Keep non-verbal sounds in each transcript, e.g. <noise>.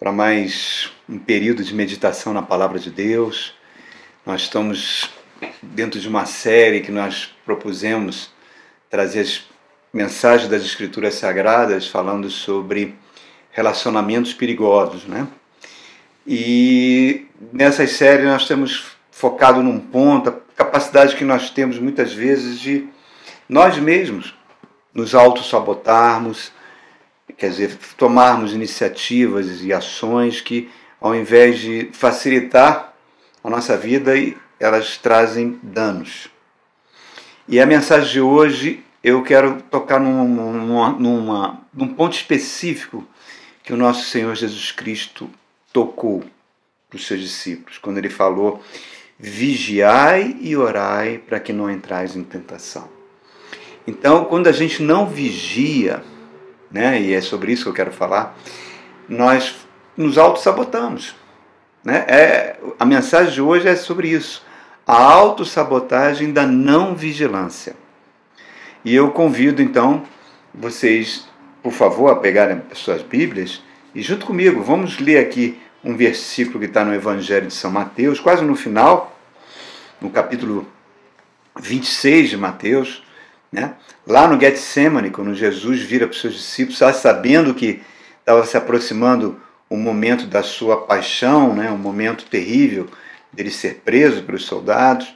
para mais um período de meditação na palavra de Deus. Nós estamos dentro de uma série que nós propusemos trazer as mensagens das Escrituras Sagradas falando sobre relacionamentos perigosos, né? E nessa série nós temos focado num ponto, a capacidade que nós temos muitas vezes de nós mesmos nos auto-sabotarmos, quer dizer, tomarmos iniciativas e ações que, ao invés de facilitar a nossa vida, elas trazem danos. E a mensagem de hoje eu quero tocar num, numa, numa, num ponto específico que o nosso Senhor Jesus Cristo tocou para os seus discípulos, quando ele falou: vigiai e orai para que não entrais em tentação. Então, quando a gente não vigia, né? E é sobre isso que eu quero falar. Nós nos auto-sabotamos. Né? É, a mensagem de hoje é sobre isso. A autossabotagem da não vigilância. E eu convido então vocês, por favor, a pegarem as suas Bíblias e junto comigo, vamos ler aqui um versículo que está no Evangelho de São Mateus, quase no final, no capítulo 26 de Mateus, né? Lá no Getsemane, quando Jesus vira para os seus discípulos, sabendo que estava se aproximando o momento da sua paixão, né? um momento terrível dele ser preso pelos soldados,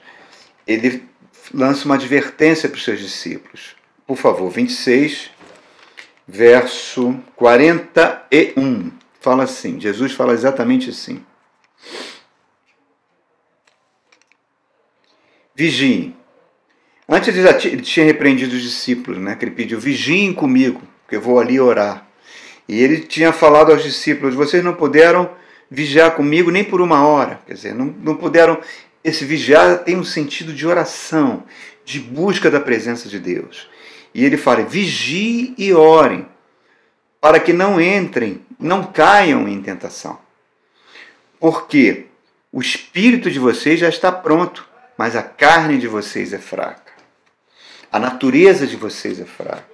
ele lança uma advertência para os seus discípulos. Por favor, 26, verso 41. Fala assim, Jesus fala exatamente assim. Vigiem Antes ele tinha repreendido os discípulos, né? Que ele pediu: vigiem comigo, porque eu vou ali orar. E ele tinha falado aos discípulos: vocês não puderam vigiar comigo nem por uma hora. Quer dizer, não, não puderam. Esse vigiar tem um sentido de oração, de busca da presença de Deus. E ele fala: vigiem e orem, para que não entrem, não caiam em tentação. Porque o espírito de vocês já está pronto, mas a carne de vocês é fraca. A natureza de vocês é fraca.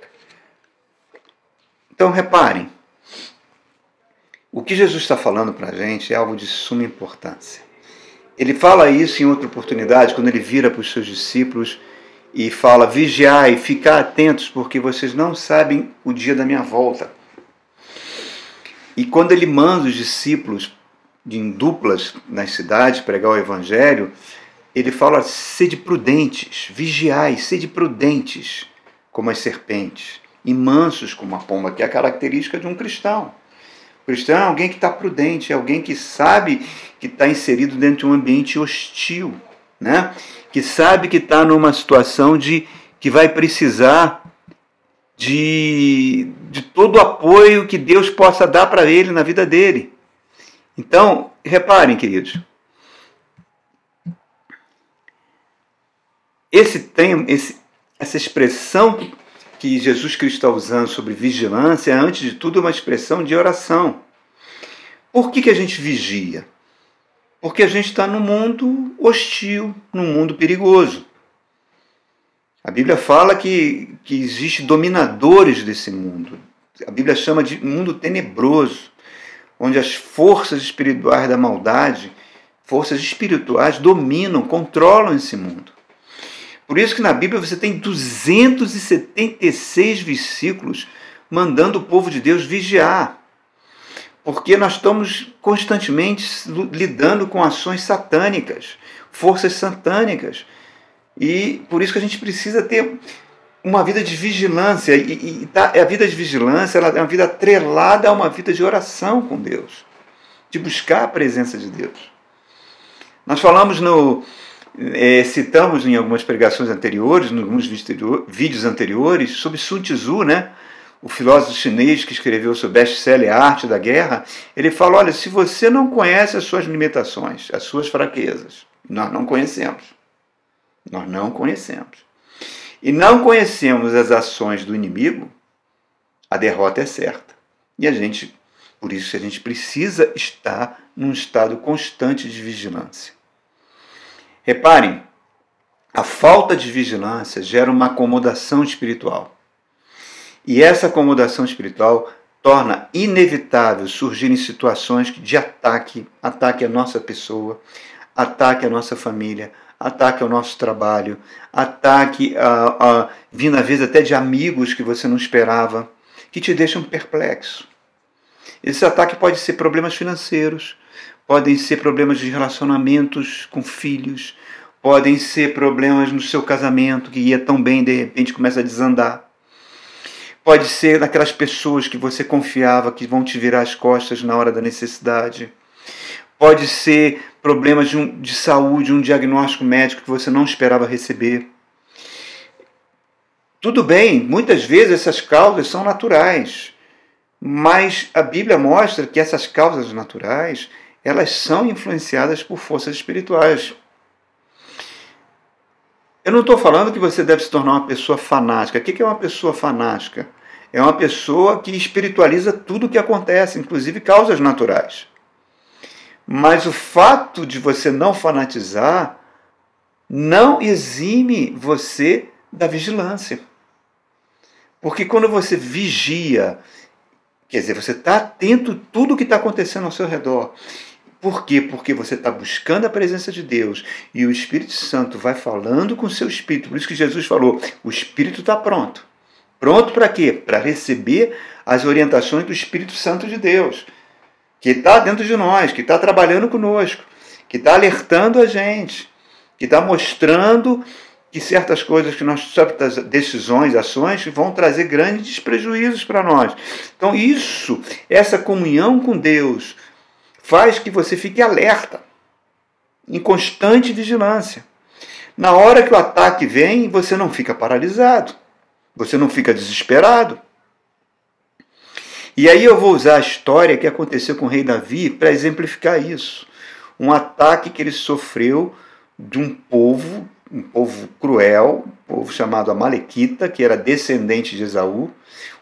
Então reparem, o que Jesus está falando para a gente é algo de suma importância. Ele fala isso em outra oportunidade, quando ele vira para os seus discípulos e fala: vigiai, ficar atentos, porque vocês não sabem o dia da minha volta. E quando ele manda os discípulos em duplas nas cidades pregar o evangelho, ele fala: sede prudentes, vigiai, sede prudentes como as serpentes, e mansos como a pomba, que é a característica de um cristão. O cristão é alguém que está prudente, é alguém que sabe que está inserido dentro de um ambiente hostil, né? que sabe que está numa situação de que vai precisar de, de todo o apoio que Deus possa dar para ele na vida dele. Então, reparem, queridos, Esse tem, esse, essa expressão que Jesus Cristo está usando sobre vigilância é, antes de tudo, uma expressão de oração. Por que, que a gente vigia? Porque a gente está num mundo hostil, num mundo perigoso. A Bíblia fala que, que existe dominadores desse mundo. A Bíblia chama de mundo tenebroso, onde as forças espirituais da maldade, forças espirituais, dominam, controlam esse mundo. Por isso que na Bíblia você tem 276 versículos mandando o povo de Deus vigiar. Porque nós estamos constantemente lidando com ações satânicas, forças satânicas. E por isso que a gente precisa ter uma vida de vigilância. E, e tá, a vida de vigilância ela é uma vida atrelada a uma vida de oração com Deus, de buscar a presença de Deus. Nós falamos no, é, citamos em algumas pregações anteriores, em alguns vídeos anteriores, sobre Sun Tzu, né? o filósofo chinês que escreveu seu best-seller Arte da Guerra, ele fala: olha, se você não conhece as suas limitações, as suas fraquezas, nós não conhecemos. Nós não conhecemos. E não conhecemos as ações do inimigo, a derrota é certa. E a gente, por isso, a gente precisa estar num estado constante de vigilância. Reparem, a falta de vigilância gera uma acomodação espiritual. E essa acomodação espiritual torna inevitável surgirem situações de ataque, ataque à nossa pessoa, ataque à nossa família, ataque ao nosso trabalho, ataque a, a, vindo às vezes até de amigos que você não esperava, que te deixam perplexo. Esse ataque pode ser problemas financeiros, podem ser problemas de relacionamentos com filhos, podem ser problemas no seu casamento que ia tão bem de repente começa a desandar. Pode ser daquelas pessoas que você confiava que vão te virar as costas na hora da necessidade. Pode ser problemas de, um, de saúde, um diagnóstico médico que você não esperava receber. Tudo bem, muitas vezes essas causas são naturais, mas a Bíblia mostra que essas causas naturais elas são influenciadas por forças espirituais. Eu não estou falando que você deve se tornar uma pessoa fanática. O que é uma pessoa fanática? É uma pessoa que espiritualiza tudo o que acontece, inclusive causas naturais. Mas o fato de você não fanatizar não exime você da vigilância. Porque quando você vigia, quer dizer, você está atento a tudo que está acontecendo ao seu redor por quê? Porque você está buscando a presença de Deus e o Espírito Santo vai falando com o seu espírito. Por isso que Jesus falou: o espírito está pronto. Pronto para quê? Para receber as orientações do Espírito Santo de Deus, que está dentro de nós, que está trabalhando conosco, que está alertando a gente, que está mostrando que certas coisas que nós certas decisões, ações vão trazer grandes prejuízos para nós. Então isso, essa comunhão com Deus, faz que você fique alerta, em constante vigilância. Na hora que o ataque vem, você não fica paralisado, você não fica desesperado. E aí eu vou usar a história que aconteceu com o rei Davi para exemplificar isso. Um ataque que ele sofreu de um povo, um povo cruel, um povo chamado Amalequita, que era descendente de Esaú,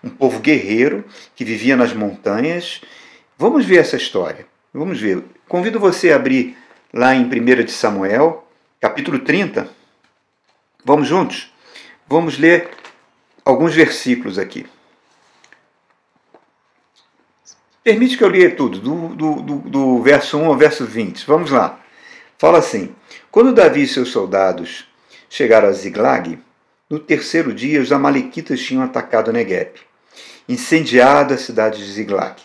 um povo guerreiro que vivia nas montanhas. Vamos ver essa história. Vamos ver. Convido você a abrir lá em 1 de Samuel, capítulo 30. Vamos juntos? Vamos ler alguns versículos aqui. Permite que eu leia tudo, do, do, do, do verso 1 ao verso 20. Vamos lá. Fala assim: Quando Davi e seus soldados chegaram a Ziglag, no terceiro dia os Amalequitas tinham atacado Negueb, incendiado a cidade de Ziglag.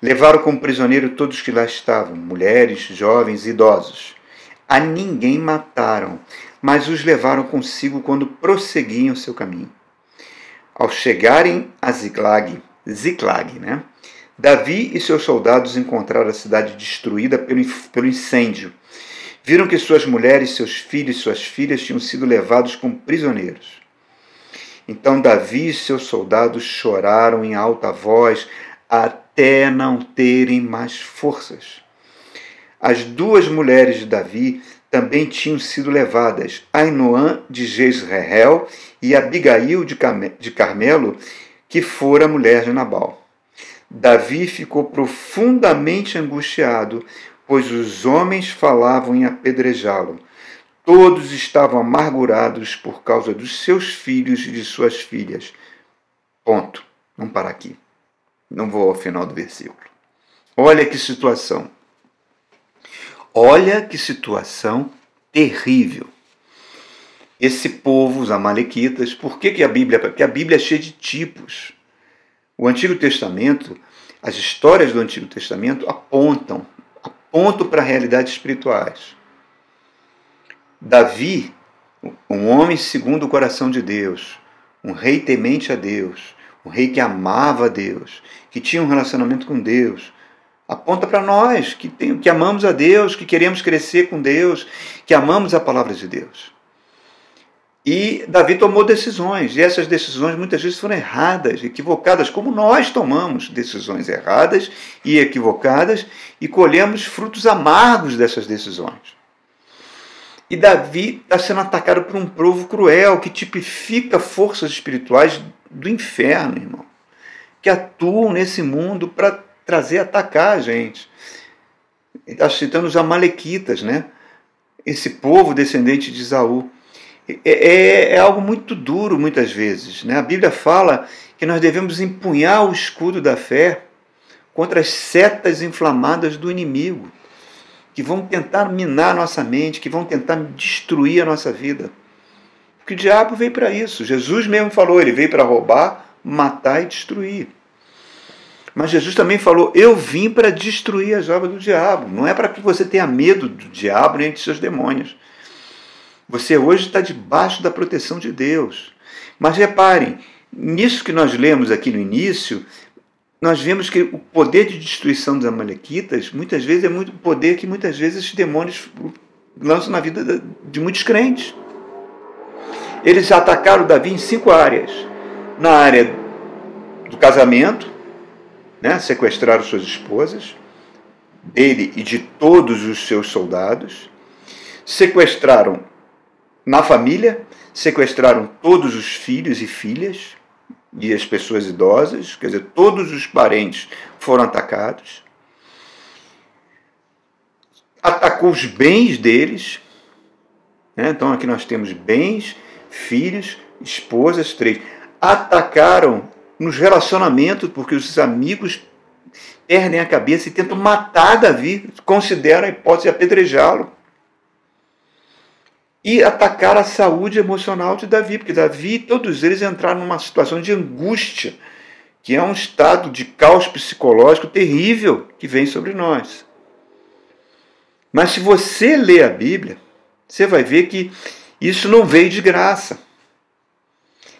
Levaram como prisioneiro todos que lá estavam, mulheres, jovens e idosos. A ninguém mataram, mas os levaram consigo quando prosseguiam seu caminho. Ao chegarem a Ziklag, Ziklag, né? Davi e seus soldados encontraram a cidade destruída pelo, incêndio. Viram que suas mulheres, seus filhos e suas filhas tinham sido levados como prisioneiros. Então Davi e seus soldados choraram em alta voz, até não terem mais forças. As duas mulheres de Davi também tinham sido levadas, Ainoã de Jezreel e Abigail de Carmelo, que fora mulher de Nabal. Davi ficou profundamente angustiado, pois os homens falavam em apedrejá-lo. Todos estavam amargurados por causa dos seus filhos e de suas filhas. Ponto. Vamos parar aqui. Não vou ao final do versículo. Olha que situação. Olha que situação terrível. Esse povo, os amalequitas, por que, que a Bíblia? Porque a Bíblia é cheia de tipos. O Antigo Testamento, as histórias do Antigo Testamento apontam, apontam para realidades espirituais. Davi, um homem segundo o coração de Deus, um rei temente a Deus, um rei que amava a Deus, que tinha um relacionamento com Deus. Aponta para nós que, tem, que amamos a Deus, que queremos crescer com Deus, que amamos a palavra de Deus. E Davi tomou decisões, e essas decisões muitas vezes foram erradas, equivocadas, como nós tomamos decisões erradas e equivocadas e colhemos frutos amargos dessas decisões. E Davi está sendo atacado por um povo cruel que tipifica forças espirituais do inferno, irmão, que atuam nesse mundo para trazer atacar a gente. Está citando os Amalequitas, né? Esse povo descendente de Isaú. É, é, é, algo muito duro muitas vezes. Né? A Bíblia fala que nós devemos empunhar o escudo da fé contra as setas inflamadas do inimigo, que vão tentar minar a nossa mente, que vão tentar destruir a nossa vida. Porque o diabo veio para isso. Jesus mesmo falou, ele veio para roubar, matar e destruir. Mas Jesus também falou: Eu vim para destruir as obras do diabo. Não é para que você tenha medo do diabo nem de seus demônios. Você hoje está debaixo da proteção de Deus. Mas reparem, nisso que nós lemos aqui no início, nós vemos que o poder de destruição dos Amalequitas muitas vezes é muito poder que muitas vezes os demônios lançam na vida de muitos crentes. Eles atacaram Davi em cinco áreas: na área do casamento, né, sequestraram suas esposas, dele e de todos os seus soldados, sequestraram na família, sequestraram todos os filhos e filhas e as pessoas idosas, quer dizer, todos os parentes foram atacados. Atacou os bens deles. Né? Então aqui nós temos bens, filhos, esposas, três. Atacaram nos relacionamentos, porque os amigos perdem a cabeça e tentam matar Davi, consideram a hipótese de apedrejá-lo e atacar a saúde emocional de Davi, porque Davi, todos eles entraram numa situação de angústia, que é um estado de caos psicológico terrível que vem sobre nós. Mas se você lê a Bíblia, você vai ver que isso não veio de graça.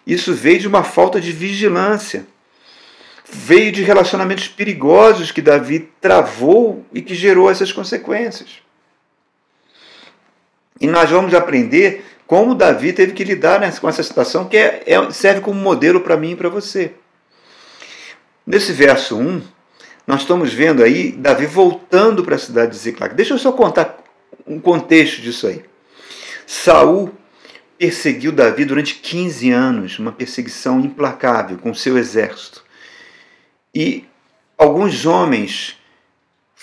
Isso veio de uma falta de vigilância. Veio de relacionamentos perigosos que Davi travou e que gerou essas consequências. E nós vamos aprender como Davi teve que lidar com essa situação, que é, é, serve como modelo para mim e para você. Nesse verso 1, nós estamos vendo aí Davi voltando para a cidade de Ziclac. Deixa eu só contar um contexto disso aí. Saul perseguiu Davi durante 15 anos, uma perseguição implacável com seu exército. E alguns homens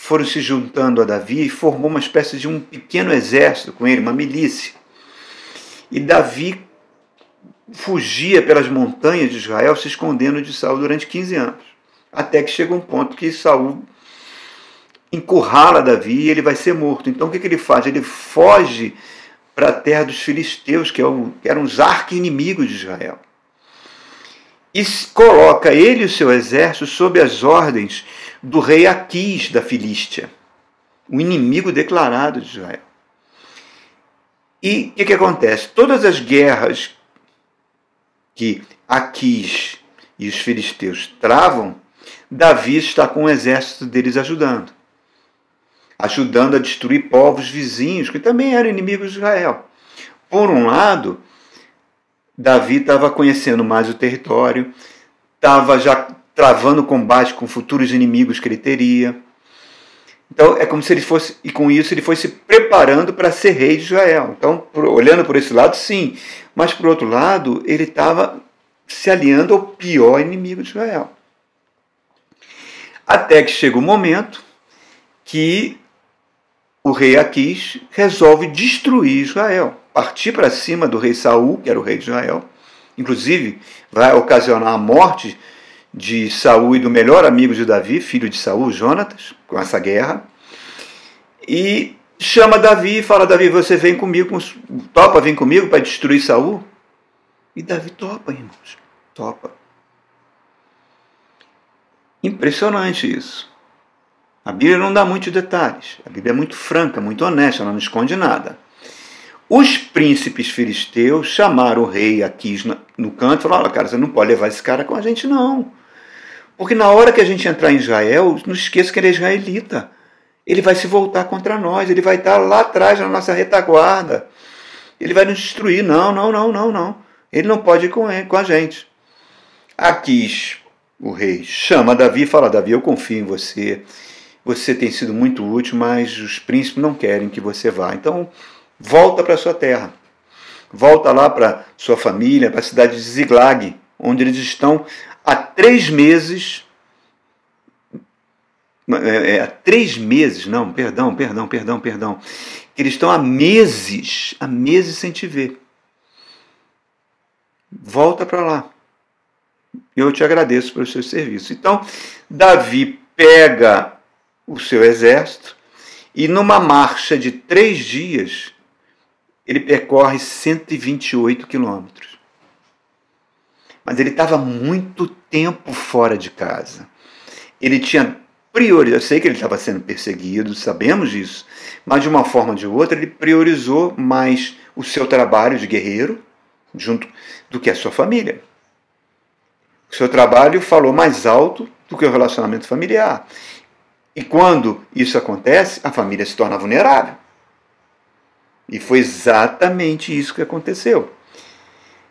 foram se juntando a Davi e formou uma espécie de um pequeno exército com ele, uma milícia. E Davi fugia pelas montanhas de Israel, se escondendo de Saul durante 15 anos. Até que chega um ponto que Saul encurrala Davi e ele vai ser morto. Então o que, que ele faz? Ele foge para a terra dos filisteus, que, é eram os arqui-inimigos de Israel. E coloca ele e o seu exército sob as ordens do rei Aquis da Filístia, o inimigo declarado de Israel. E o que, que acontece? Todas as guerras que Aquis e os filisteus travam, Davi está com o exército deles ajudando. Ajudando a destruir povos vizinhos que também eram inimigos de Israel. Por um lado, Davi estava conhecendo mais o território, estava já travando combate com futuros inimigos que ele teria. Então é como se ele fosse, e com isso ele fosse se preparando para ser rei de Israel. Então, por, olhando por esse lado, sim. Mas por outro lado, ele estava se aliando ao pior inimigo de Israel. Até que chega o momento que o rei Aquis resolve destruir Israel, partir para cima do rei Saul, que era o rei de Israel. Inclusive, vai ocasionar a morte de Saul e do melhor amigo de Davi, filho de Saul, Jonatas, com essa guerra. E chama Davi e fala: Davi, você vem comigo, topa vir comigo para destruir Saul? E Davi topa, irmãos, topa. Impressionante isso. A Bíblia não dá muitos detalhes. A Bíblia é muito franca, muito honesta, ela não esconde nada. Os príncipes filisteus chamaram o rei Aquis no canto e falaram: cara, você não pode levar esse cara com a gente, não. Porque na hora que a gente entrar em Israel, não esqueça que ele é israelita. Ele vai se voltar contra nós, ele vai estar lá atrás na nossa retaguarda. Ele vai nos destruir. Não, não, não, não, não. Ele não pode ir com, ele, com a gente. Aquis, o rei, chama Davi e fala: Davi, eu confio em você. Você tem sido muito útil, mas os príncipes não querem que você vá. Então, volta para sua terra. Volta lá para sua família, para a cidade de Ziglag, onde eles estão há três meses. É, é, há três meses, não, perdão, perdão, perdão, perdão. Eles estão há meses, há meses sem te ver. Volta para lá. eu te agradeço pelo seu serviço. Então, Davi pega o seu exército e, numa marcha de três dias, ele percorre 128 quilômetros. Mas ele estava muito tempo fora de casa. Ele tinha prioridade. Eu sei que ele estava sendo perseguido, sabemos disso. Mas de uma forma ou de outra, ele priorizou mais o seu trabalho de guerreiro junto do que a sua família. O seu trabalho falou mais alto do que o relacionamento familiar. E quando isso acontece, a família se torna vulnerável. E foi exatamente isso que aconteceu.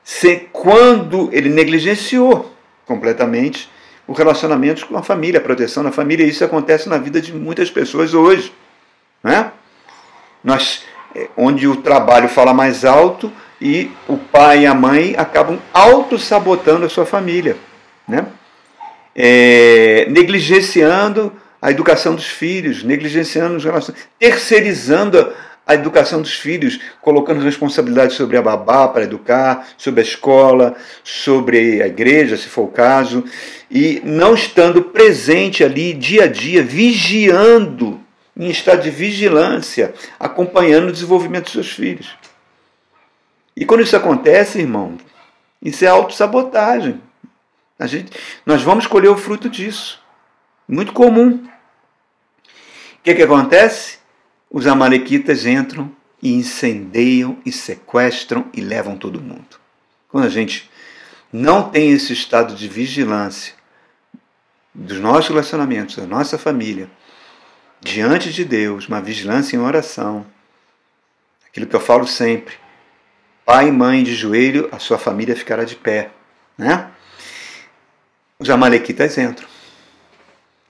Se, quando ele negligenciou completamente o relacionamento com a família, a proteção da família, isso acontece na vida de muitas pessoas hoje. Né? Nós, é, onde o trabalho fala mais alto e o pai e a mãe acabam auto-sabotando a sua família. Né? É, negligenciando a educação dos filhos, negligenciando os relacionamentos, terceirizando a educação dos filhos, colocando responsabilidade sobre a babá para educar, sobre a escola, sobre a igreja, se for o caso, e não estando presente ali dia a dia, vigiando, em estado de vigilância, acompanhando o desenvolvimento dos seus filhos. E quando isso acontece, irmão, isso é autossabotagem. A gente, nós vamos colher o fruto disso. Muito comum. O que, que acontece? Os amalequitas entram e incendeiam e sequestram e levam todo mundo. Quando a gente não tem esse estado de vigilância dos nossos relacionamentos, da nossa família, diante de Deus, uma vigilância em oração, aquilo que eu falo sempre, pai e mãe de joelho, a sua família ficará de pé, né? Os amalequitas entram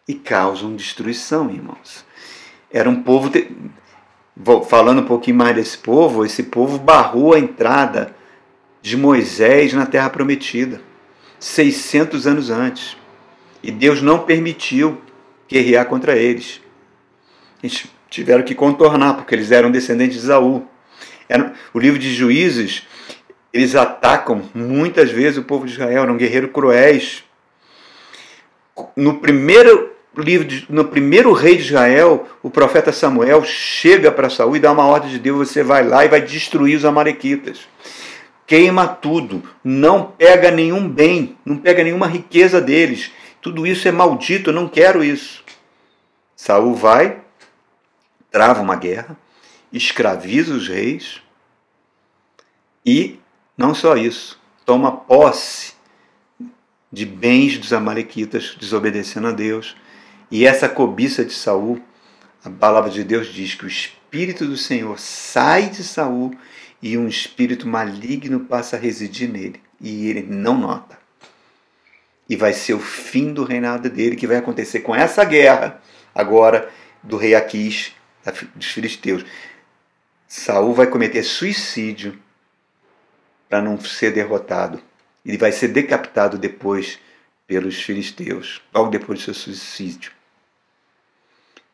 e causam destruição, irmãos. Era um povo. Falando um pouquinho mais desse povo, esse povo barrou a entrada de Moisés na Terra Prometida, 600 anos antes. E Deus não permitiu guerrear contra eles. Eles tiveram que contornar, porque eles eram descendentes de Isaú. O livro de Juízes, eles atacam muitas vezes o povo de Israel, eram guerreiros cruéis, no primeiro livro, de, no primeiro rei de Israel, o profeta Samuel chega para Saul e dá uma ordem de Deus: você vai lá e vai destruir os amalequitas. Queima tudo, não pega nenhum bem, não pega nenhuma riqueza deles. Tudo isso é maldito, eu não quero isso. Saul vai, trava uma guerra, escraviza os reis e não só isso, toma posse de bens dos amalequitas, desobedecendo a Deus. E essa cobiça de Saul, a palavra de Deus diz que o espírito do Senhor sai de Saul e um espírito maligno passa a residir nele, e ele não nota. E vai ser o fim do reinado dele que vai acontecer com essa guerra agora do rei Aquis, dos filisteus. Saul vai cometer suicídio para não ser derrotado. Ele vai ser decapitado depois pelos filisteus, logo depois do seu suicídio.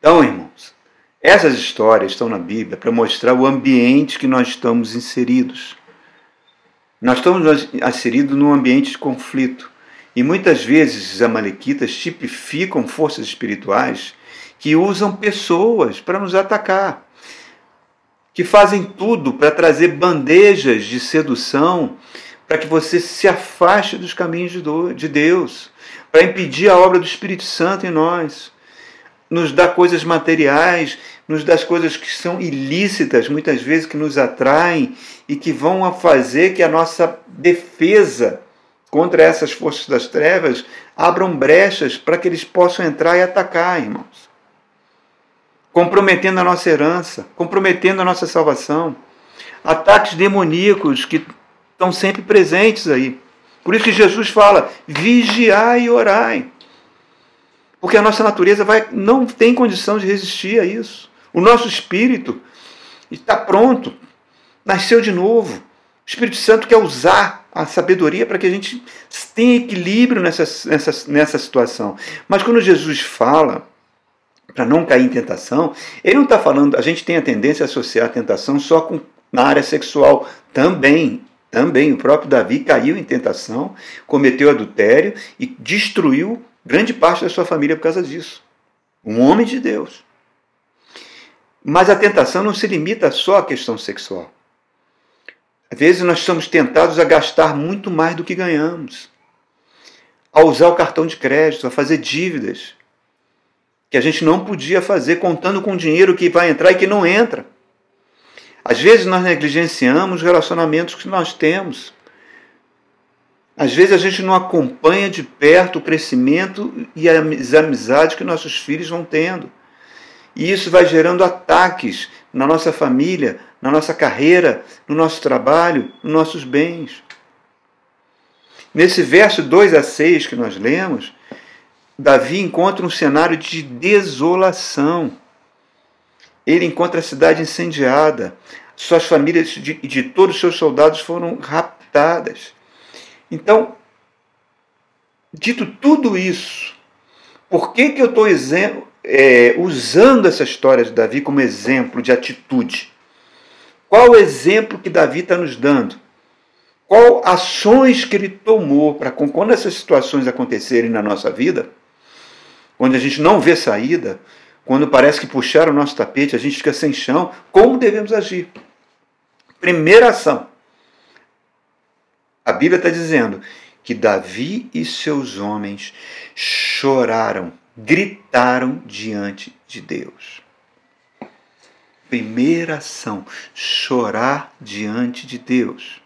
Então, irmãos, essas histórias estão na Bíblia para mostrar o ambiente que nós estamos inseridos. Nós estamos inseridos num ambiente de conflito. E muitas vezes os amalequitas tipificam forças espirituais que usam pessoas para nos atacar, que fazem tudo para trazer bandejas de sedução para que você se afaste dos caminhos de Deus, para impedir a obra do Espírito Santo em nós. Nos dá coisas materiais, nos dá coisas que são ilícitas, muitas vezes que nos atraem e que vão a fazer que a nossa defesa contra essas forças das trevas abram brechas para que eles possam entrar e atacar, irmãos. Comprometendo a nossa herança, comprometendo a nossa salvação. Ataques demoníacos que estão sempre presentes aí. Por isso que Jesus fala: vigiai e orai. Porque a nossa natureza vai, não tem condição de resistir a isso. O nosso espírito está pronto, nasceu de novo. O Espírito Santo quer usar a sabedoria para que a gente tenha equilíbrio nessa, nessa, nessa situação. Mas quando Jesus fala para não cair em tentação, ele não está falando, a gente tem a tendência a associar a tentação só com na área sexual também, Também o próprio Davi caiu em tentação, cometeu adultério e destruiu grande parte da sua família por causa disso. Um homem de Deus. Mas a tentação não se limita só à questão sexual. Às vezes nós somos tentados a gastar muito mais do que ganhamos, a usar o cartão de crédito, a fazer dívidas que a gente não podia fazer contando com dinheiro que vai entrar e que não entra. Às vezes nós negligenciamos os relacionamentos que nós temos. Às vezes a gente não acompanha de perto o crescimento e as amizades que nossos filhos vão tendo. E isso vai gerando ataques na nossa família, na nossa carreira, no nosso trabalho, nos nossos bens. Nesse verso 2 a 6 que nós lemos, Davi encontra um cenário de desolação. Ele encontra a cidade incendiada, suas famílias e de, de todos os seus soldados foram raptadas. Então, dito tudo isso, por que, que eu estou é, usando essa história de Davi como exemplo de atitude? Qual o exemplo que Davi está nos dando? Qual ações que ele tomou para quando essas situações acontecerem na nossa vida, quando a gente não vê saída, quando parece que puxaram o nosso tapete, a gente fica sem chão, como devemos agir? Primeira ação. A Bíblia está dizendo que Davi e seus homens choraram, gritaram diante de Deus. Primeira ação, chorar diante de Deus.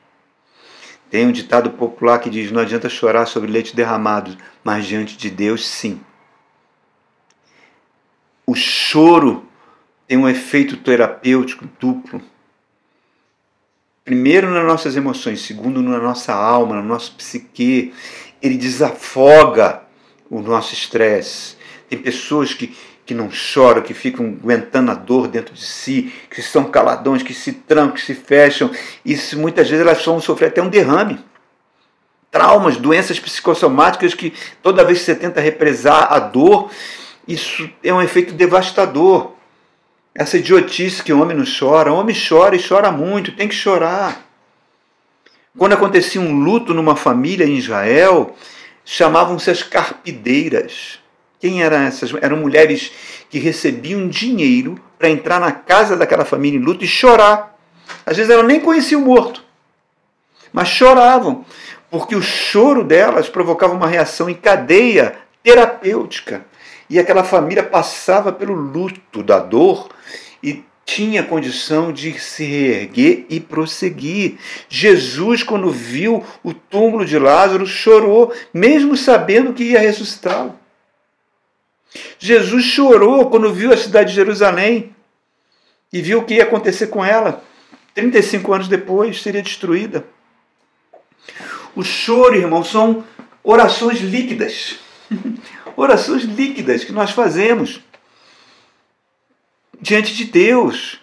Tem um ditado popular que diz: não adianta chorar sobre leite derramado, mas diante de Deus, sim. O choro tem um efeito terapêutico duplo. Primeiro nas nossas emoções, segundo na nossa alma, no nosso psique. Ele desafoga o nosso estresse. Tem pessoas que que não choram, que ficam aguentando a dor dentro de si, que são caladões, que se trancam, que se fecham. Isso muitas vezes elas vão sofrer até um derrame. Traumas, doenças psicossomáticas que toda vez que você tenta represar a dor, isso é um efeito devastador. Essa idiotice que o homem não chora, o homem chora e chora muito, tem que chorar. Quando acontecia um luto numa família em Israel, chamavam-se as carpideiras. Quem eram essas? Eram mulheres que recebiam dinheiro para entrar na casa daquela família em luto e chorar. Às vezes elas nem conheciam o morto, mas choravam, porque o choro delas provocava uma reação em cadeia terapêutica. E aquela família passava pelo luto da dor e tinha condição de se reerguer e prosseguir. Jesus, quando viu o túmulo de Lázaro, chorou, mesmo sabendo que ia ressuscitá-lo. Jesus chorou quando viu a cidade de Jerusalém e viu o que ia acontecer com ela. 35 anos depois seria destruída. O choro, irmão, são orações líquidas. <laughs> orações líquidas que nós fazemos diante de Deus.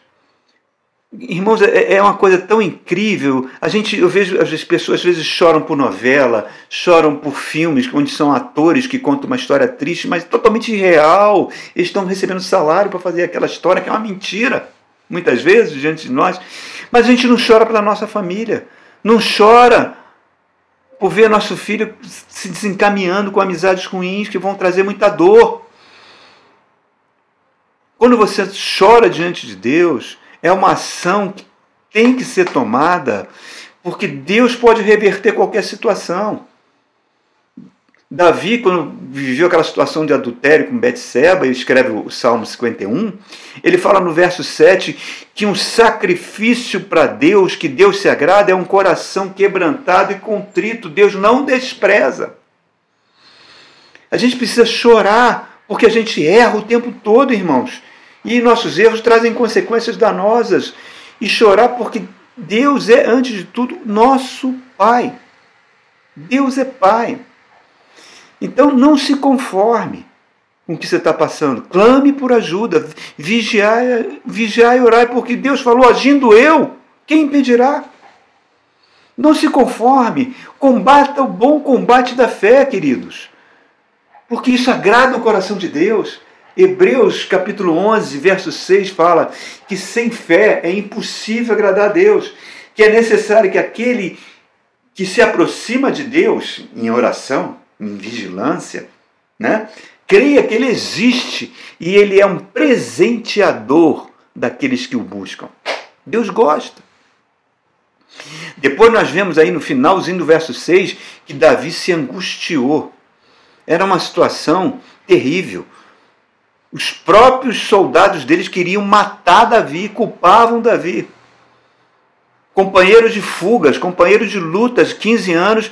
Irmãos, é, é uma coisa tão incrível. A gente, eu vejo as pessoas às vezes choram por novela, choram por filmes onde são atores que contam uma história triste, mas totalmente real. Eles estão recebendo salário para fazer aquela história que é uma mentira, muitas vezes diante de nós. Mas a gente não chora pela nossa família, não chora por ver nosso filho se desencaminhando com amizades ruins que vão trazer muita dor. Quando você chora diante de Deus, é uma ação que tem que ser tomada, porque Deus pode reverter qualquer situação. Davi, quando viveu aquela situação de adultério com Betseba, ele escreve o Salmo 51, ele fala no verso 7 que um sacrifício para Deus, que Deus se agrada, é um coração quebrantado e contrito. Deus não despreza. A gente precisa chorar, porque a gente erra o tempo todo, irmãos. E nossos erros trazem consequências danosas. E chorar porque Deus é, antes de tudo, nosso Pai. Deus é Pai. Então não se conforme com o que você está passando. Clame por ajuda. Vigiai, vigiai e orai, porque Deus falou: agindo eu, quem impedirá? Não se conforme. Combata o bom combate da fé, queridos. Porque isso agrada o coração de Deus. Hebreus capítulo 11, verso 6 fala que sem fé é impossível agradar a Deus, que é necessário que aquele que se aproxima de Deus em oração, em vigilância, né? creia que Ele existe e Ele é um presenteador daqueles que o buscam. Deus gosta. Depois nós vemos aí no finalzinho do verso 6 que Davi se angustiou. Era uma situação terrível. Os próprios soldados deles queriam matar Davi, culpavam Davi. Companheiros de fugas, companheiros de lutas, 15 anos,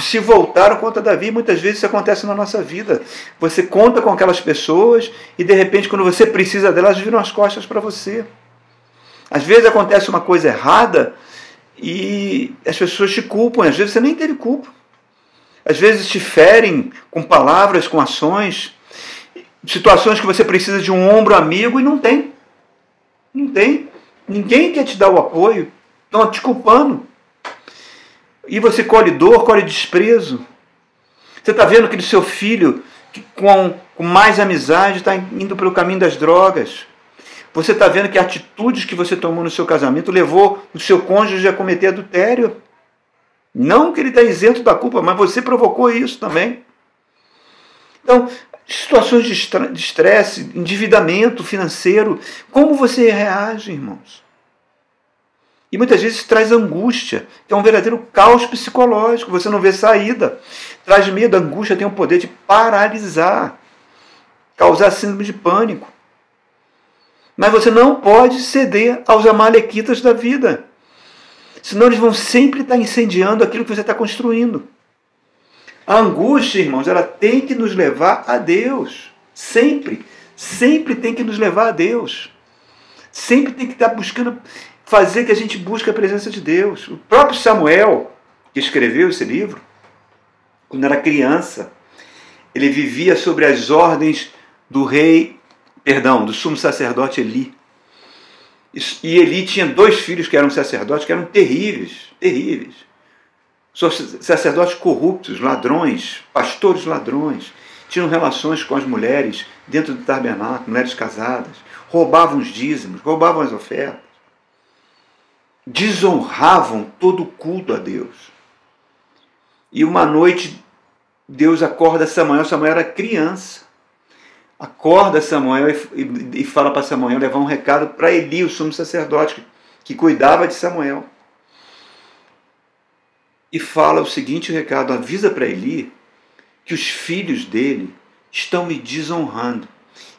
se voltaram contra Davi. Muitas vezes isso acontece na nossa vida. Você conta com aquelas pessoas e de repente, quando você precisa delas, viram as costas para você. Às vezes acontece uma coisa errada e as pessoas te culpam, às vezes você nem teve culpa. Às vezes te ferem com palavras, com ações, situações que você precisa de um ombro amigo e não tem. Não tem. Ninguém quer te dar o apoio. Estão te culpando. E você colhe dor, colhe desprezo. Você está vendo aquele seu filho que com, com mais amizade está indo pelo caminho das drogas. Você está vendo que atitudes que você tomou no seu casamento levou o seu cônjuge a cometer adultério. Não que ele está isento da culpa, mas você provocou isso também. Então, situações de estresse, endividamento financeiro, como você reage, irmãos? E muitas vezes traz angústia, é um verdadeiro caos psicológico, você não vê saída. Traz medo, a angústia tem o poder de paralisar, causar síndrome de pânico. Mas você não pode ceder aos amalequitas da vida. Senão eles vão sempre estar incendiando aquilo que você está construindo. A angústia, irmãos, ela tem que nos levar a Deus. Sempre. Sempre tem que nos levar a Deus. Sempre tem que estar buscando fazer que a gente busque a presença de Deus. O próprio Samuel, que escreveu esse livro, quando era criança, ele vivia sobre as ordens do rei perdão, do sumo sacerdote Eli. E Eli tinha dois filhos que eram sacerdotes, que eram terríveis, terríveis. Sacerdotes corruptos, ladrões, pastores ladrões, tinham relações com as mulheres dentro do tabernáculo, mulheres casadas, roubavam os dízimos, roubavam as ofertas, desonravam todo o culto a Deus. E uma noite Deus acorda Samuel, Samuel era criança acorda Samuel e, fala para Samuel levar um recado para Eli, o sumo sacerdote, que cuidava de Samuel. E fala o seguinte recado: avisa para Eli que os filhos dele estão me desonrando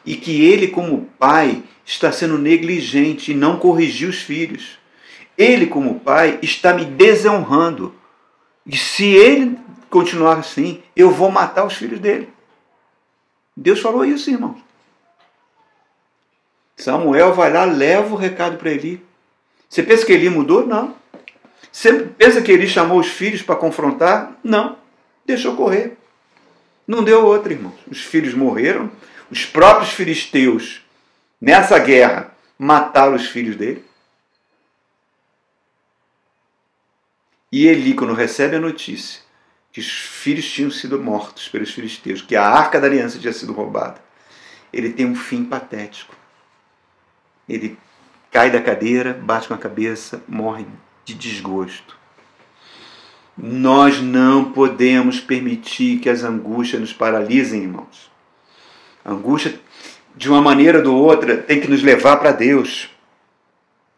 e que ele, como pai, está sendo negligente e não corrigiu os filhos. Ele, como pai, está me desonrando. E se ele continuar assim, eu vou matar os filhos dele. Deus falou isso, irmão. Samuel vai lá, leva o recado para Eli. Você pensa que Eli mudou? Não. Você pensa que Eli chamou os filhos para confrontar? Não. Deixou correr. Não deu outra, irmão. Os filhos morreram. Os próprios filisteus, nessa guerra, mataram os filhos dele. E Eli, quando recebe a notícia que os filhos tinham sido mortos pelos filisteus, que a arca da aliança tinha sido roubada. Ele tem um fim patético. Ele cai da cadeira, bate com a cabeça, morre de desgosto. Nós não podemos permitir que as angústias nos paralisem, irmãos. A angústia, de uma maneira ou de outra, tem que nos levar para Deus.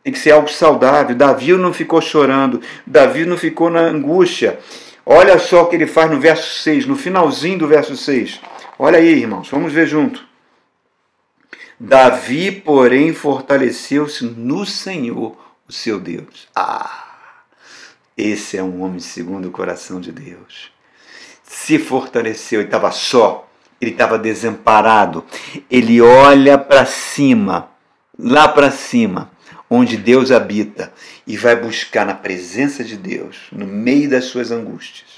Tem que ser algo saudável. Davi não ficou chorando, Davi não ficou na angústia. Olha só o que ele faz no verso 6, no finalzinho do verso 6. Olha aí, irmãos, vamos ver junto. Davi, porém, fortaleceu-se no Senhor, o seu Deus. Ah, esse é um homem segundo o coração de Deus. Se fortaleceu, ele estava só, ele estava desamparado. Ele olha para cima, lá para cima, onde Deus habita e vai buscar na presença de Deus, no meio das suas angústias.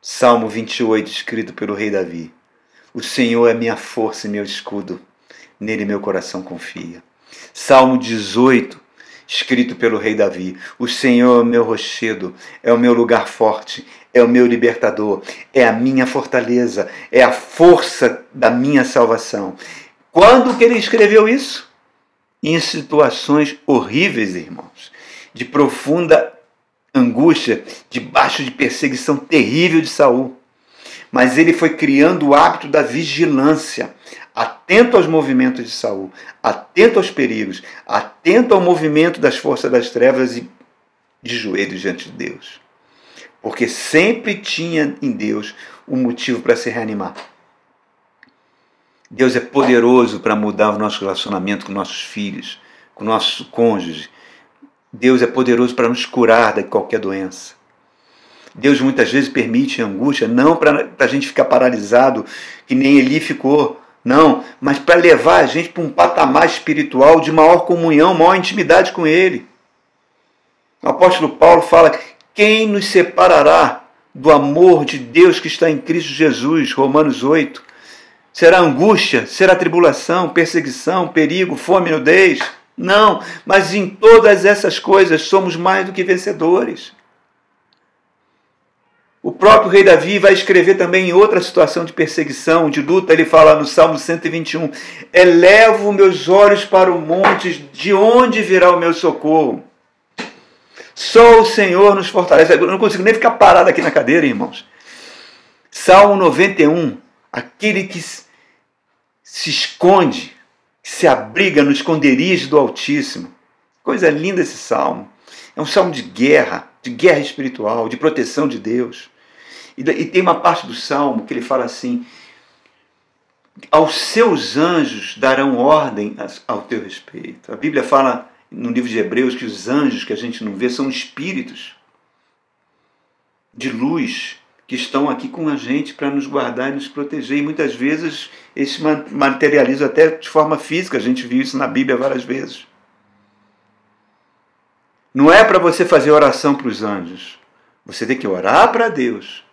Salmo 28, escrito pelo rei Davi. O Senhor é minha força e meu escudo, nele meu coração confia. Salmo 18, escrito pelo rei Davi. O Senhor é o meu rochedo, é o meu lugar forte, é o meu libertador, é a minha fortaleza, é a força da minha salvação. Quando que ele escreveu isso? Em situações horríveis, irmãos, de profunda angústia debaixo de perseguição terrível de Saul. Mas ele foi criando o hábito da vigilância, atento aos movimentos de Saul, atento aos perigos, atento ao movimento das forças das trevas e de joelhos diante de Deus. Porque sempre tinha em Deus um motivo para se reanimar. Deus é poderoso para mudar o nosso relacionamento com nossos filhos, com nosso cônjuge. Deus é poderoso para nos curar de qualquer doença. Deus muitas vezes permite angústia, não para a gente ficar paralisado, que nem Eli ficou, não, mas para levar a gente para um patamar espiritual de maior comunhão, maior intimidade com Ele. O apóstolo Paulo fala: quem nos separará do amor de Deus que está em Cristo Jesus? Romanos 8. Será angústia? Será tribulação, perseguição, perigo, fome, nudez? Não, mas em todas essas coisas somos mais do que vencedores. O próprio rei Davi vai escrever também em outra situação de perseguição, de luta, ele fala no Salmo 121: Elevo meus olhos para o monte, de onde virá o meu socorro? Só o Senhor nos fortalece. Eu não consigo nem ficar parado aqui na cadeira, irmãos. Salmo 91, aquele que se esconde, que se abriga no esconderijo do Altíssimo. Coisa linda esse salmo. É um salmo de guerra, de guerra espiritual, de proteção de Deus. E, e tem uma parte do salmo que ele fala assim: aos seus anjos darão ordem ao teu respeito. A Bíblia fala no livro de Hebreus que os anjos que a gente não vê são espíritos de luz que estão aqui com a gente para nos guardar e nos proteger. E muitas vezes esse materializa até de forma física, a gente viu isso na Bíblia várias vezes. Não é para você fazer oração para os anjos. Você tem que orar para Deus.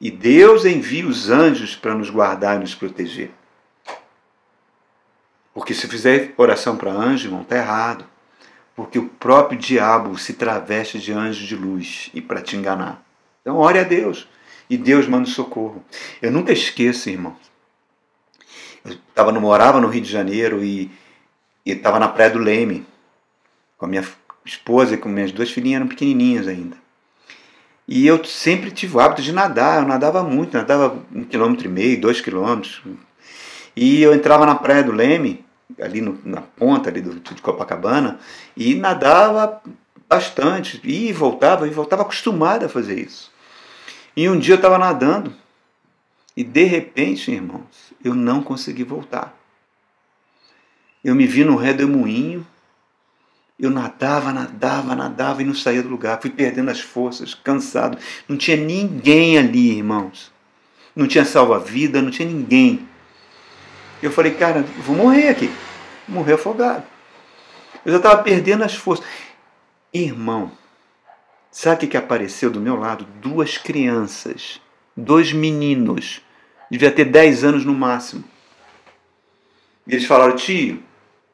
E Deus envia os anjos para nos guardar e nos proteger. Porque se fizer oração para anjo, irmão, está errado porque o próprio diabo se traveste de anjo de luz e para te enganar. Então, ore a Deus e Deus manda socorro. Eu nunca esqueço, irmão. Eu tava, morava no Rio de Janeiro e estava na Praia do Leme com a minha esposa e com minhas duas filhinhas, eram pequenininhas ainda. E eu sempre tive o hábito de nadar, eu nadava muito, nadava um quilômetro e meio, dois quilômetros. E eu entrava na Praia do Leme ali no, na ponta ali do, de Copacabana e nadava bastante, e voltava, e voltava acostumado a fazer isso. E um dia eu estava nadando e de repente, irmãos, eu não consegui voltar. Eu me vi no redemoinho, eu nadava, nadava, nadava e não saía do lugar. Fui perdendo as forças, cansado. Não tinha ninguém ali, irmãos. Não tinha salva-vida, não tinha ninguém. Eu falei, cara, vou morrer aqui. Morrer afogado. Eu já estava perdendo as forças. Irmão, sabe o que apareceu do meu lado? Duas crianças, dois meninos, devia ter 10 anos no máximo. E eles falaram, tio,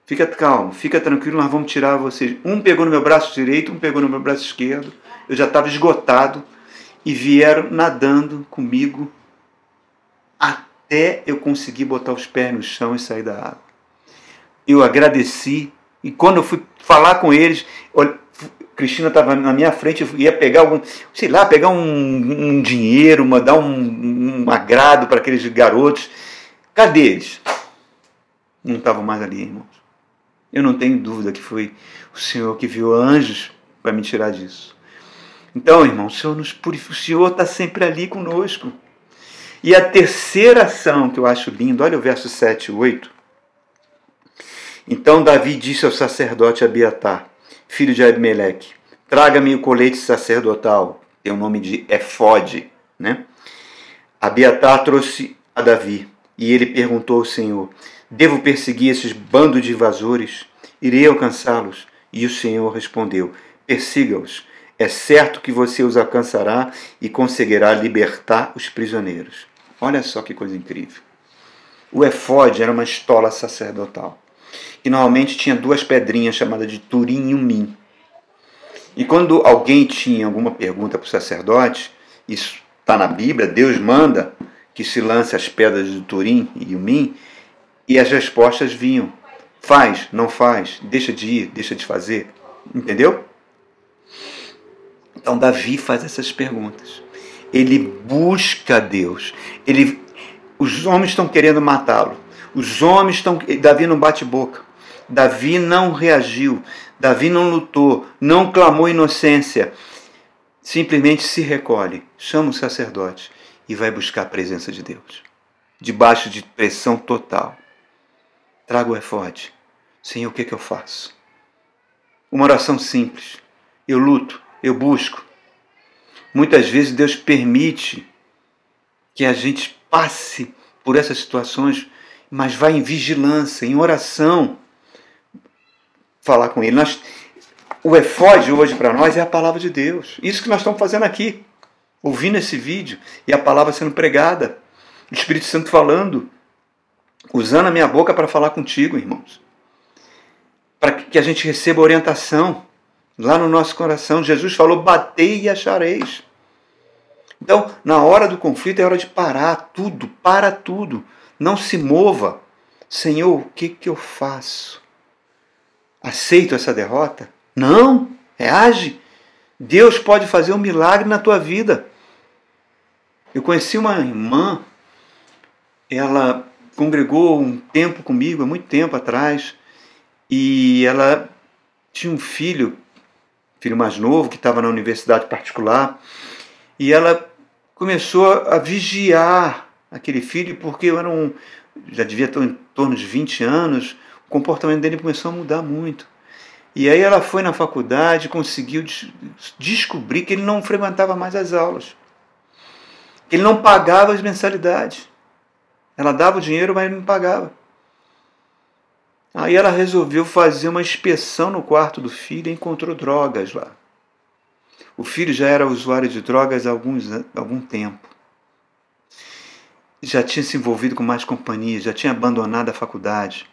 fica calmo, fica tranquilo, nós vamos tirar vocês. Um pegou no meu braço direito, um pegou no meu braço esquerdo. Eu já estava esgotado e vieram nadando comigo até eu conseguir botar os pés no chão e sair da água. Eu agradeci e quando eu fui falar com eles, Cristina estava na minha frente, eu ia pegar algum, sei lá, pegar um, um dinheiro, dar um, um agrado para aqueles garotos. Cadê eles? Não estavam mais ali, irmãos. Eu não tenho dúvida que foi o Senhor que viu anjos para me tirar disso. Então, irmão, o Senhor nos purifica, o Senhor está sempre ali conosco. E a terceira ação que eu acho lindo, olha o verso 7 e 8. Então Davi disse ao sacerdote Abiatar, filho de Abimeleque, traga-me o colete sacerdotal, tem o nome de efode, né? Abiatar trouxe a Davi, e ele perguntou ao Senhor, devo perseguir esses bandos de invasores? Irei alcançá-los? E o Senhor respondeu, persiga-os, é certo que você os alcançará e conseguirá libertar os prisioneiros. Olha só que coisa incrível. O efode era uma estola sacerdotal, que normalmente tinha duas pedrinhas chamadas de turim e umim. E quando alguém tinha alguma pergunta para o sacerdote, isso está na Bíblia, Deus manda que se lance as pedras de turim e umim, e as respostas vinham. Faz, não faz, deixa de ir, deixa de fazer. Entendeu? Então Davi faz essas perguntas. Ele busca Deus. Ele, os homens estão querendo matá-lo. Os homens estão. Davi não bate boca. Davi não reagiu. Davi não lutou. Não clamou inocência. Simplesmente se recolhe, chama o sacerdote e vai buscar a presença de Deus. Debaixo de pressão total. Traga o efode. Senhor, o que, é que eu faço? Uma oração simples. Eu luto, eu busco. Muitas vezes Deus permite que a gente passe por essas situações, mas vai em vigilância, em oração, falar com Ele. Nós, o efode hoje para nós é a palavra de Deus. Isso que nós estamos fazendo aqui, ouvindo esse vídeo e a palavra sendo pregada, o Espírito Santo falando, usando a minha boca para falar contigo, irmãos para que a gente receba orientação lá no nosso coração. Jesus falou: batei e achareis. Então, na hora do conflito é hora de parar tudo, para tudo. Não se mova. Senhor, o que, que eu faço? Aceito essa derrota? Não, reage. Deus pode fazer um milagre na tua vida. Eu conheci uma irmã, ela congregou um tempo comigo, há muito tempo atrás, e ela tinha um filho, filho mais novo, que estava na universidade particular, e ela começou a vigiar aquele filho, porque eu era um, já devia ter em torno de 20 anos, o comportamento dele começou a mudar muito. E aí ela foi na faculdade, conseguiu descobrir que ele não frequentava mais as aulas, que ele não pagava as mensalidades. Ela dava o dinheiro, mas ele não pagava. Aí ela resolveu fazer uma inspeção no quarto do filho e encontrou drogas lá. O filho já era usuário de drogas há alguns, algum tempo. Já tinha se envolvido com mais companhias, já tinha abandonado a faculdade.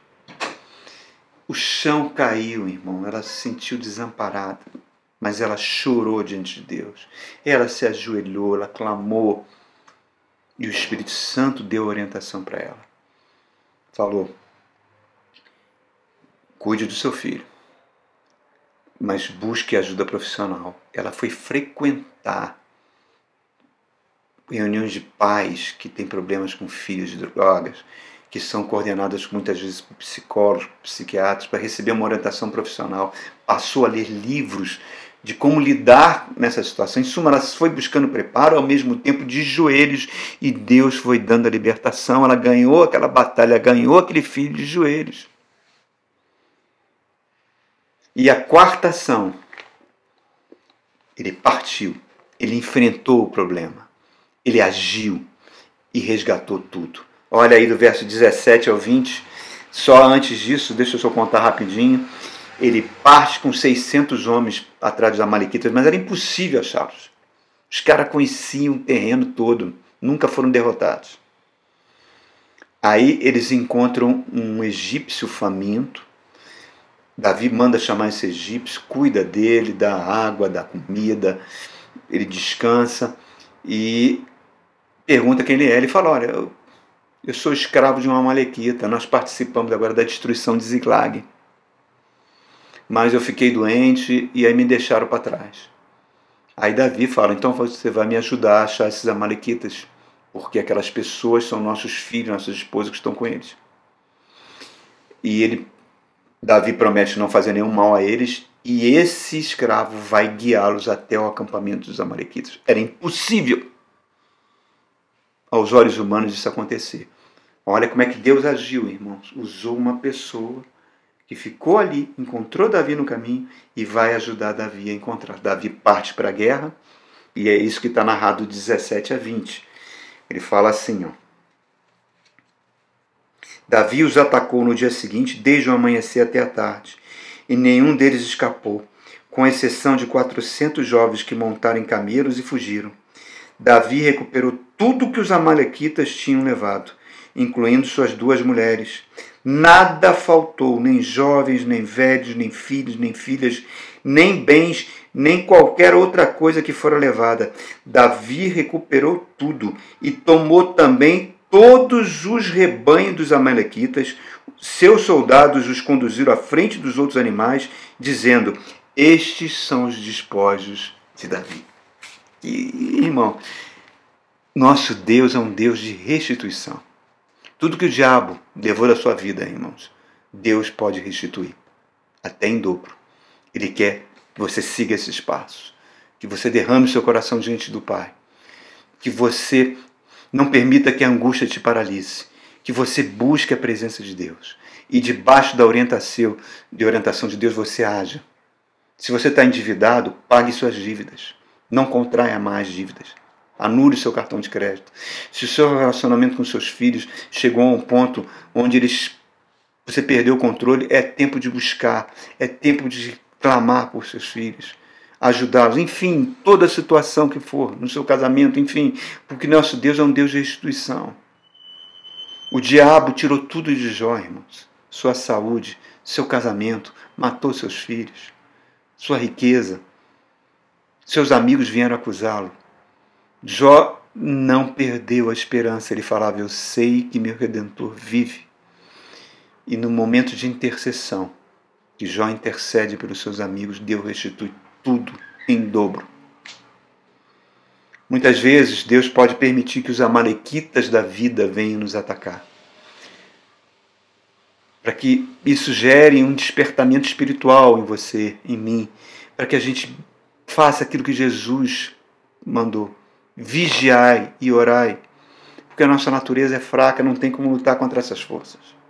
O chão caiu, irmão. Ela se sentiu desamparada, mas ela chorou diante de Deus. Ela se ajoelhou, ela clamou. E o Espírito Santo deu orientação para ela. Falou: Cuide do seu filho, mas busque ajuda profissional. Ela foi frequentar reuniões de pais que têm problemas com filhos de drogas, que são coordenadas muitas vezes por psicólogos, psiquiatras, para receber uma orientação profissional. Passou a ler livros de como lidar nessa situação. Em suma, ela foi buscando preparo ao mesmo tempo de joelhos e Deus foi dando a libertação. Ela ganhou aquela batalha, ganhou aquele filho de joelhos. E a quarta ação, ele partiu, ele enfrentou o problema, ele agiu e resgatou tudo. Olha aí do verso 17 ao 20, só antes disso, deixa eu só contar rapidinho. Ele parte com 600 homens atrás dos Amalequitas, mas era impossível achá-los. Os caras conheciam o terreno todo, nunca foram derrotados. Aí eles encontram um egípcio faminto, Davi manda chamar esse egípcio, cuida dele, dá água, dá comida, ele descansa e pergunta quem ele é. Ele fala: Olha, eu, eu sou escravo de uma malequita, nós participamos agora da destruição de Ziglag. Mas eu fiquei doente e aí me deixaram para trás. Aí Davi fala: Então você vai me ajudar a achar esses amalequitas, porque aquelas pessoas são nossos filhos, nossas esposas que estão com eles. E ele Davi promete não fazer nenhum mal a eles e esse escravo vai guiá-los até o acampamento dos Amalequitas. Era impossível aos olhos humanos isso acontecer. Olha como é que Deus agiu, irmãos. Usou uma pessoa que ficou ali, encontrou Davi no caminho e vai ajudar Davi a encontrar. Davi parte para a guerra e é isso que está narrado 17 a 20. Ele fala assim, ó. Davi os atacou no dia seguinte, desde o amanhecer até a tarde, e nenhum deles escapou, com exceção de quatrocentos jovens que montaram em camelos e fugiram. Davi recuperou tudo que os amalequitas tinham levado, incluindo suas duas mulheres. Nada faltou, nem jovens, nem velhos, nem filhos, nem filhas, nem bens, nem qualquer outra coisa que fora levada. Davi recuperou tudo e tomou também todos os rebanhos dos Amalequitas, seus soldados os conduziram à frente dos outros animais, dizendo: Estes são os despojos de Davi. E, irmão, nosso Deus é um Deus de restituição. Tudo que o diabo levou da sua vida, irmãos, Deus pode restituir, até em dobro. Ele quer que você siga esses passos, que você derrame seu coração diante do Pai, que você não permita que a angústia te paralise, que você busque a presença de Deus e debaixo da orientação, de orientação de Deus você haja. Se você está endividado, pague suas dívidas. Não contraia mais dívidas. Anule seu cartão de crédito. Se o seu relacionamento com seus filhos chegou a um ponto onde eles você perdeu o controle, é tempo de buscar, é tempo de clamar por seus filhos, ajudá-los, enfim, toda situação que for, no seu casamento, enfim, porque nosso Deus é um Deus de restituição. O diabo tirou tudo de Jó, irmãos. Sua saúde, seu casamento, matou seus filhos, sua riqueza. Seus amigos vieram acusá-lo. Jó não perdeu a esperança. Ele falava: Eu sei que meu redentor vive. E no momento de intercessão, que Jó intercede pelos seus amigos, Deus restitui tudo em dobro. Muitas vezes Deus pode permitir que os amalequitas da vida venham nos atacar. Para que isso gere um despertamento espiritual em você, em mim, para que a gente faça aquilo que Jesus mandou. Vigiai e orai, porque a nossa natureza é fraca, não tem como lutar contra essas forças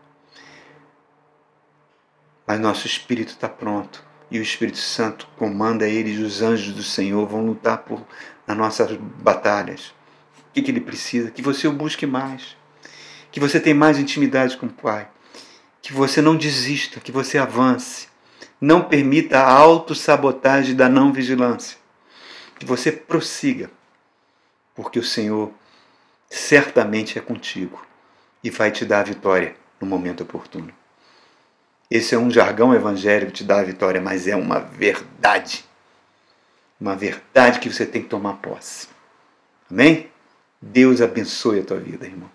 mas nosso espírito está pronto e o Espírito Santo comanda eles, os anjos do Senhor vão lutar por nas nossas batalhas. O que, que ele precisa? Que você o busque mais, que você tenha mais intimidade com o Pai, que você não desista, que você avance, não permita a autossabotagem da não vigilância, que você prossiga, porque o Senhor certamente é contigo e vai te dar a vitória no momento oportuno. Esse é um jargão evangélico te dá a vitória, mas é uma verdade. Uma verdade que você tem que tomar posse. Amém? Deus abençoe a tua vida, irmãos.